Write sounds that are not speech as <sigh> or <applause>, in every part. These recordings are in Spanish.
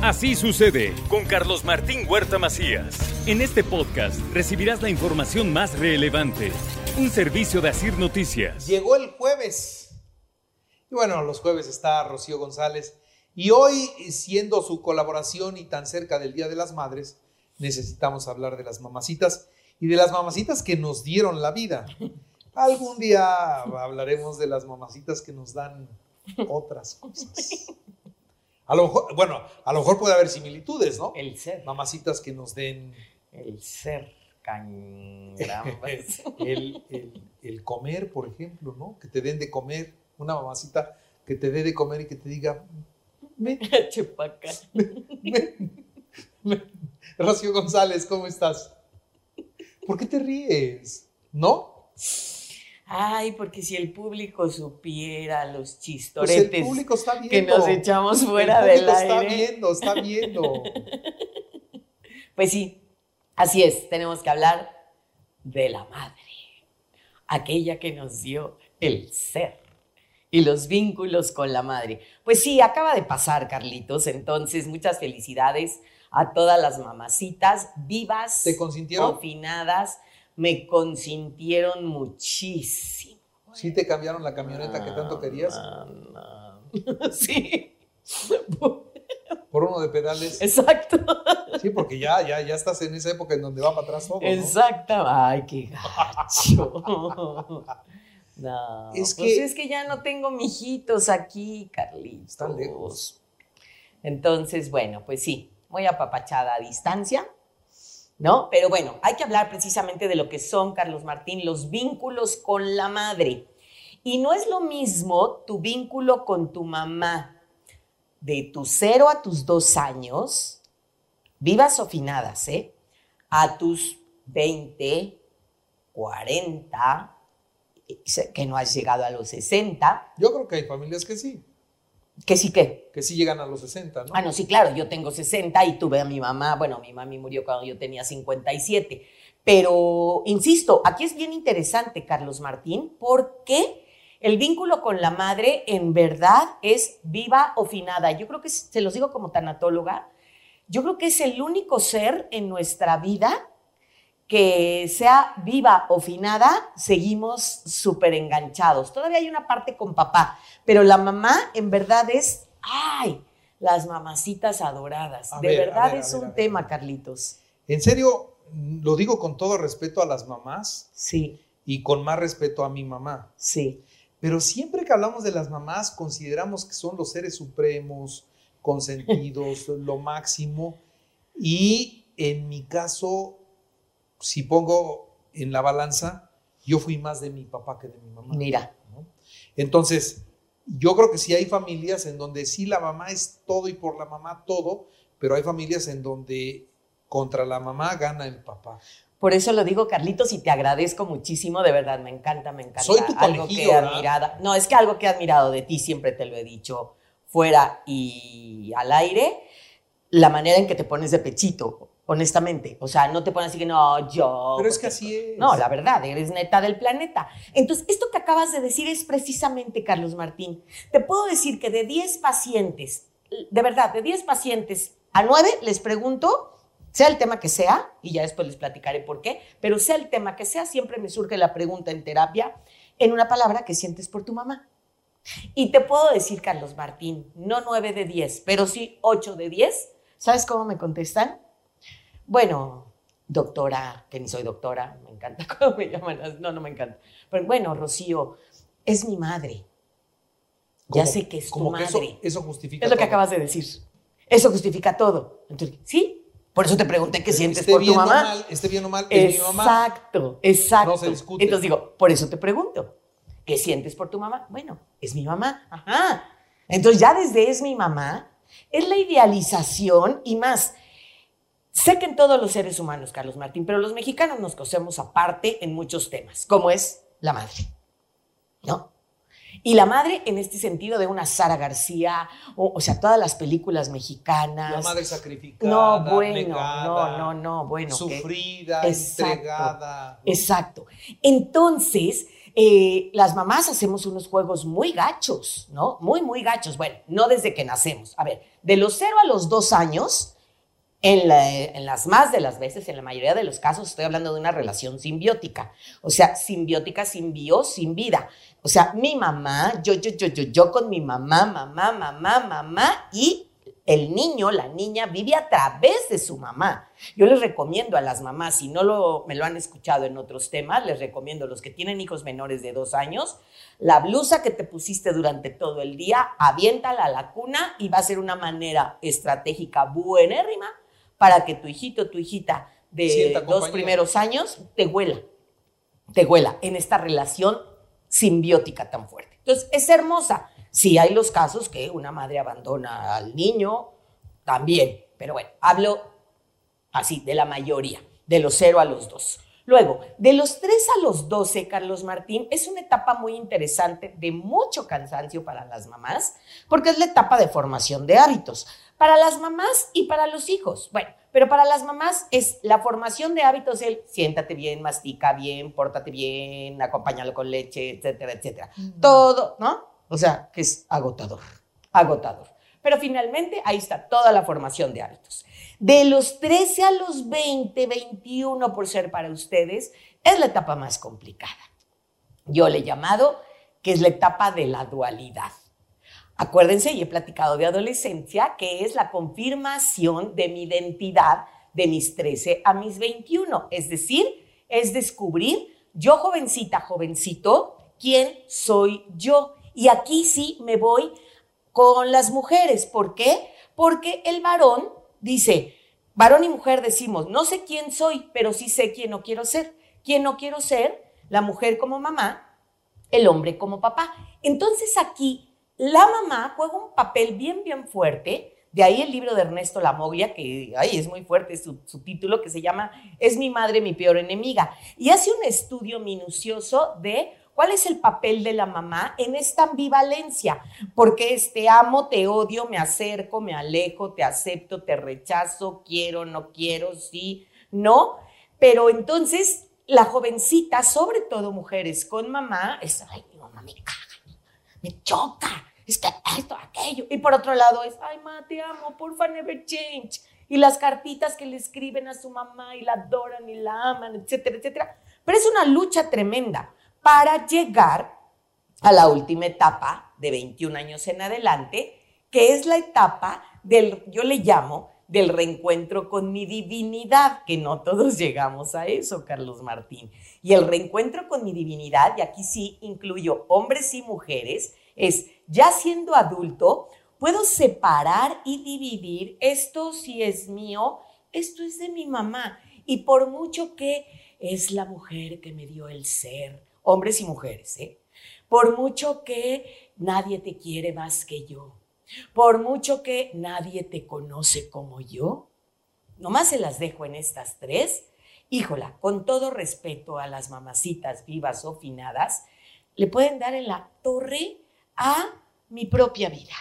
Así sucede con Carlos Martín Huerta Macías. En este podcast recibirás la información más relevante. Un servicio de Asir Noticias. Llegó el jueves. Y bueno, los jueves está Rocío González. Y hoy, siendo su colaboración y tan cerca del Día de las Madres, necesitamos hablar de las mamacitas y de las mamacitas que nos dieron la vida. Algún día hablaremos de las mamacitas que nos dan otras cosas. A lo mejor, bueno, a lo mejor puede haber similitudes, ¿no? El ser. Mamacitas que nos den El ser can... <laughs> el, el- el comer, por ejemplo, ¿no? Que te den de comer, una mamacita que te dé de comer y que te diga, ven, <laughs> Chupaca. <laughs> ven, ven. Rocío González, ¿cómo estás? ¿Por qué te ríes? ¿No? Ay, porque si el público supiera los Pues el chistoretes público está viendo. que nos echamos fuera el del público está aire. viendo, está viendo. <laughs> Pues sí, así es, tenemos que hablar de la madre, aquella que nos dio el ser y los vínculos con la madre. Pues sí, acaba de pasar, Carlitos, entonces muchas felicidades a todas las mamacitas vivas, ¿Te consintieron? confinadas, me consintieron muchísimo. ¿Sí te cambiaron la camioneta que tanto querías? Ah, no. <laughs> Sí. <laughs> Por uno de pedales. Exacto. Sí, porque ya, ya, ya estás en esa época en donde va para atrás todo. ¿no? Exacto. Ay, qué gacho. <laughs> No, Es es que- que, es que ya no tengo mijitos aquí, Carlitos. Están lejos. Entonces, bueno, pues sí, muy apapachada a distancia, ¿no? Pero bueno, hay que hablar precisamente de lo que son, Carlos Martín, los vínculos con la madre. Y no es lo mismo tu vínculo con tu mamá de tus cero a tus dos años, vivas o finadas, ¿eh? A tus 20, 40, que no has llegado a los 60, Yo creo que hay familias que sí, que sí que. que sí llegan a los 60, ¿no? Ah, no, sí, claro, yo tengo 60 y tuve a mi mamá, bueno, mi mami murió cuando yo tenía 57. Pero, insisto, aquí es bien interesante, Carlos Martín, porque el vínculo con la madre en verdad es viva o finada. Yo creo que, se los digo como tanatóloga, yo creo que es el único ser en nuestra vida que sea viva o finada, seguimos súper enganchados. Todavía hay una parte con papá, pero la mamá en verdad es, ay, las mamacitas adoradas. A de ver, verdad ver, es ver, un tema, Carlitos. En serio, lo digo con todo respeto a las mamás Sí, y con más respeto a mi mamá. sí. Pero siempre que hablamos de las mamás, consideramos que son los seres supremos, consentidos, <laughs> lo máximo. Y en mi caso, si pongo en la balanza, yo fui más de mi papá que de mi mamá. Mira, ¿no? Entonces, yo creo que sí hay familias en donde sí la mamá es todo y por la mamá todo, pero hay familias en donde contra la mamá gana el papá. por eso lo digo, Carlitos, y te agradezco muchísimo, de verdad, me encanta, me encanta. Soy tu algo conejillo, que he ¿verdad? admirado. No, es que algo que he admirado de ti, siempre te lo he dicho, fuera y al aire, la manera en que te pones de pechito, honestamente. O sea, no te pones así que no, yo. Pero es que así es. No, la verdad, eres neta del planeta. Entonces, esto que acabas de decir es precisamente, Carlos Martín. Te puedo decir que de 10 pacientes, de verdad, de 10 pacientes a 9 les pregunto, sea el tema que sea, y ya después les platicaré por qué, pero sea el tema que sea, siempre me surge la pregunta en terapia en una palabra que sientes por tu mamá. Y te puedo decir, Carlos Martín, no 9 de 10, pero sí 8 de 10. ¿Sabes cómo me contestan? Bueno, doctora, que ni soy doctora, me encanta <laughs> cómo me llaman. No, no me encanta. Pero bueno, Rocío, es mi madre. Ya Como- sé que es tu como que eso, madre. eso justifica Es lo que todo. acabas de decir. Eso justifica todo. Entonces, sí, por eso te pregunté qué sientes Esté por tu bien o mamá. mal, esté bien o mal, es mi mamá. Exacto, exacto. No se discute. Entonces digo, por eso te pregunto, ¿qué sientes por tu mamá? Bueno, es mi mamá. Ajá. Entonces ya desde es mi mamá, es la idealización y más. Sé que en todos los seres humanos, Carlos Martín, pero los mexicanos nos cosemos aparte en muchos temas, como es la madre. ¿No? Y la madre en este sentido de una Sara García, o, o sea, todas las películas mexicanas. La madre sacrificada, No, bueno, negada, no, no, no, bueno. que- sufrida, Exacto. entregada. Exacto. Entonces, eh, las mamás hacemos unos juegos muy gachos, ¿no? Muy, muy gachos. Bueno, no desde que nacemos. A ver, de los cero a los dos años, en, las más de las veces, en la mayoría de los casos, estoy hablando de una relación simbiótica. O sea, simbiótica, simbio, sin vida. O sea, mi mamá, yo, yo, yo, yo, yo con mi mamá, mamá, mamá, mamá y el niño, la niña vive a través de su mamá. Yo les recomiendo a las mamás, si no lo, me lo han escuchado en otros temas, les recomiendo a los que tienen hijos menores de dos años, la blusa que te pusiste durante todo el día, aviéntala a la cuna y va a ser una manera estratégica buenérrima para que tu hijito, tu hijita de dos primeros años te huela, te huela en esta relación simbiótica tan fuerte. Entonces, es hermosa. Sí hay los casos que una madre abandona al niño, también, pero bueno, hablo así de la mayoría, de los 0 a los 2. Luego, de los 3 a los 12, Carlos Martín, es una etapa muy interesante de mucho cansancio para las mamás, porque es la etapa de formación de hábitos, para las mamás y para los hijos. Bueno, pero para las mamás es la formación de hábitos, el siéntate bien, mastica bien, pórtate bien, acompáñalo con leche, etcétera, etcétera. Todo, ¿no? O sea, que es agotador, agotador. Pero finalmente ahí está toda la formación de hábitos. De los 13 a los 20, 21 por ser para ustedes, es la etapa más complicada. Yo le he llamado que es la etapa de la dualidad. Acuérdense, y he platicado de adolescencia, que es la confirmación de mi identidad de mis 13 a mis 21. Es decir, es descubrir yo jovencita, jovencito, quién soy yo y aquí sí me voy con las mujeres. ¿Por qué? Porque el varón dice, varón y mujer decimos, no sé quién soy, pero sí sé quién no quiero ser. ¿Quién no quiero ser? La mujer como mamá, el hombre como papá. Entonces aquí la mamá juega un papel bien, bien fuerte. De ahí el libro de Ernesto Lamoglia, que ay, es muy fuerte su, título, que se llama Es mi madre mi peor enemiga. Y hace un estudio minucioso de ¿Cuál es el papel de la mamá en esta ambivalencia? Porque es te amo, te odio, me acerco, me alejo, te acepto, te rechazo, quiero, no quiero, sí, no. Pero entonces la jovencita, sobre todo mujeres con mamá, es, ay, mi mamá me caga, me choca, es que esto, aquello. Y por otro lado es, ay, mamá, te amo, porfa, never change. Y las cartitas que le escriben a su mamá y la adoran y la aman, etcétera, etcétera. Pero es una lucha tremenda para llegar a la última etapa de 21 años en adelante, que es la etapa del, yo le llamo, del reencuentro con mi divinidad, que no todos llegamos a eso, Carlos Martín. Y el reencuentro con mi divinidad, y aquí sí incluyo hombres y mujeres, es ya siendo adulto, puedo separar y dividir esto si es mío, esto es de mi mamá. Y por mucho que es la mujer que me dio el ser, hombres y mujeres, ¿eh? Por mucho que nadie te quiere más que yo, por mucho que nadie te conoce como yo, nomás se las dejo en estas tres. Híjola, con todo respeto a las mamacitas vivas o finadas, le pueden dar en la torre a mi propia vida.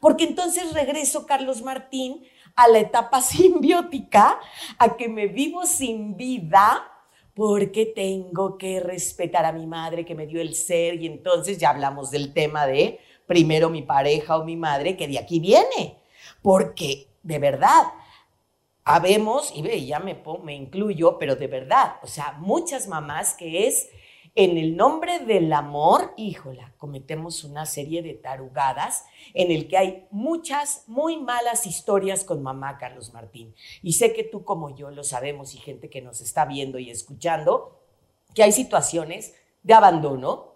Porque entonces regreso, Carlos Martín, a la etapa <laughs> simbiótica, a que me vivo sin vida porque tengo que respetar a mi madre que me dio el ser y entonces ya hablamos del tema de primero mi pareja o mi madre, que de aquí viene, porque de verdad, habemos, y ve, ya me, me incluyo, pero de verdad, o sea, muchas mamás que es en el nombre del amor, híjola, cometemos una serie de tarugadas en el que hay muchas muy malas historias con mamá Carlos Martín. Y sé que tú como yo lo sabemos y gente que nos está viendo y escuchando, que hay situaciones de abandono,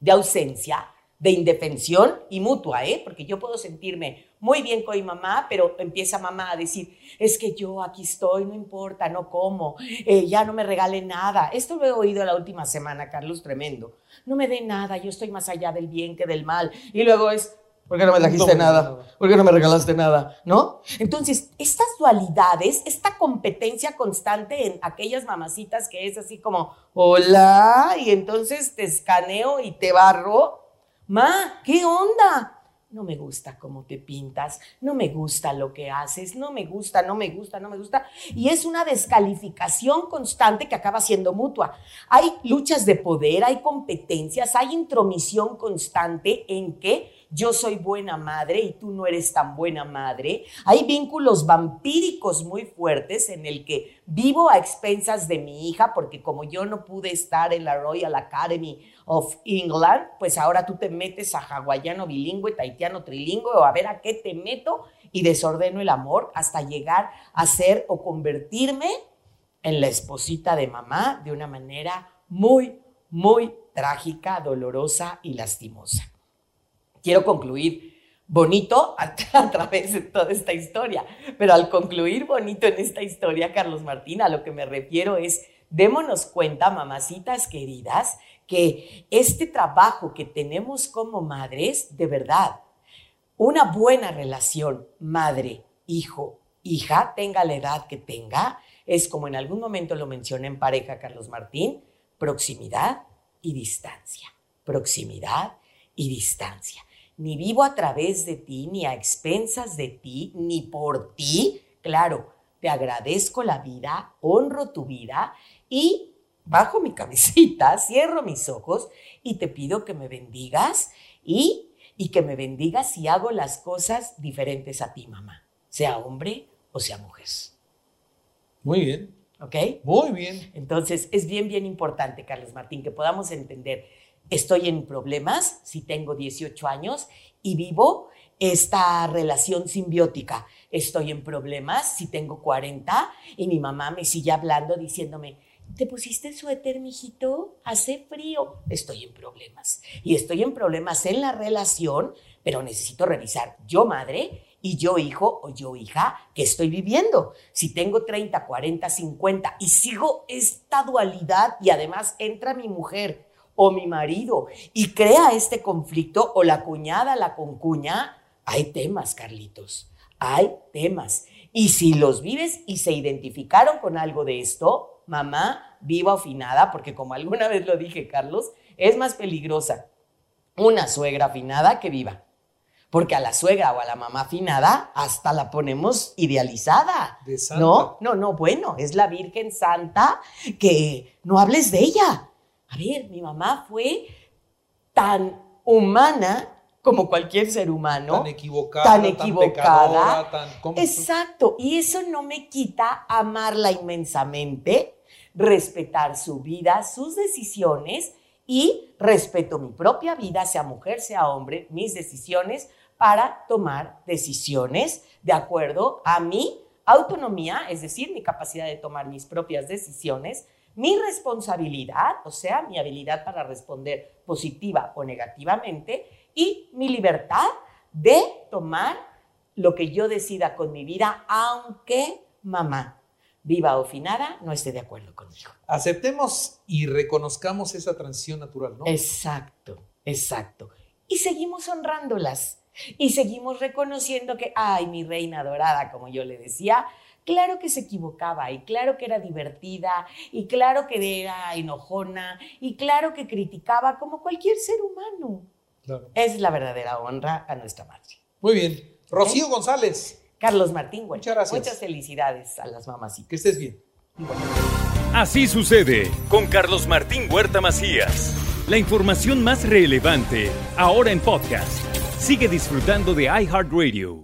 de ausencia, de indefensión y mutua, ¿eh? Porque yo puedo sentirme muy bien con mi mamá, pero empieza mamá a decir, es que yo aquí estoy, no importa, no como, eh, ya no me regale nada. Esto lo he oído la última semana, Carlos, tremendo. No me dé nada, yo estoy más allá del bien que del mal. Y luego es, ¿por qué no me trajiste nada? ¿Por qué no me regalaste nada? ¿No? Entonces, estas dualidades, esta competencia constante en aquellas mamacitas que es así como, hola, y entonces te escaneo y te barro Ma, ¿qué onda? no me gusta cómo te pintas, no me gusta lo que haces, no me gusta, no me gusta, no me gusta. Y es una descalificación constante que acaba siendo mutua. Hay luchas de poder, hay competencias, hay intromisión constante en que yo soy buena madre y tú no eres tan buena madre. Hay vínculos vampíricos muy fuertes en el que vivo a expensas de mi hija porque como yo no pude estar en la Royal Academy of England, pues ahora tú te metes a hawaiano bilingüe, taitiano trilingüe o a ver a qué te meto y desordeno el amor hasta llegar a ser o convertirme en la esposita de mamá de una manera muy, muy trágica, dolorosa y lastimosa quiero concluir bonito <laughs> a, través de toda esta historia. Pero al concluir bonito en esta historia, Carlos Martín, a lo que me refiero es, démonos cuenta, mamacitas queridas, que este trabajo que tenemos como madres, de verdad, una buena relación madre, hijo, hija, tenga la edad que tenga, es como en algún momento lo mencioné en pareja, Carlos Martín, proximidad y distancia. Proximidad y distancia ni vivo a través de ti, ni a expensas de ti, ni por ti. Claro, te agradezco la vida, honro tu vida y bajo mi cabecita, <laughs> cierro mis ojos y te pido que me bendigas y, y que me bendigas si hago las cosas diferentes a ti, mamá, sea hombre o sea mujer. Muy bien. ¿Ok? Muy bien. Entonces, es bien, bien importante, Carlos Martín, que podamos entender estoy en problemas si tengo 18 años y vivo esta relación simbiótica. Estoy en problemas si tengo 40 y mi mamá me sigue hablando diciéndome, ¿te pusiste suéter, mijito? Hace frío. Estoy en problemas. Y estoy en problemas en la relación, pero necesito revisar yo madre y yo hijo o yo hija que estoy viviendo. Si tengo 30, 40, 50 y sigo esta dualidad y además entra mi mujer o mi marido y crea este conflicto o la cuñada, la concuña, hay temas, Carlitos, hay temas. Y si los vives y se identificaron con algo de esto, mamá viva o finada, porque como alguna vez lo dije, Carlos, es más peligrosa una suegra afinada que viva. Porque a la suegra o a la mamá afinada hasta la ponemos idealizada. De santa. No, no, no, bueno, es la Virgen Santa que no hables de ella. A ver, mi mamá fue tan humana como cualquier ser humano. Tan equivocada. Tan equivocada. Tan tan, Exacto. Y eso no me quita amarla inmensamente, respetar su vida, sus decisiones y respeto mi propia vida, sea mujer, sea hombre, mis decisiones para tomar decisiones de acuerdo a mi autonomía, es decir, mi capacidad de tomar mis propias decisiones mi responsabilidad, o sea, mi habilidad para responder positiva o negativamente, y mi libertad de tomar lo que yo decida con mi vida, aunque mamá, viva o finada, no esté de acuerdo conmigo. Aceptemos y reconozcamos esa transición natural, ¿no? Exacto, exacto. Y seguimos honrándolas. Y seguimos reconociendo que, ay, mi reina dorada, como yo le decía, Claro que se equivocaba y claro que era divertida y claro que era enojona y claro que criticaba como cualquier ser humano. Es la verdadera honra a nuestra madre. Muy bien. Rocío González. Carlos Martín, Muchas gracias. Muchas felicidades a las mamás. Que estés bien. Así sucede con Carlos Martín Huerta Macías. La información más relevante, ahora en podcast. Sigue disfrutando de iHeartRadio.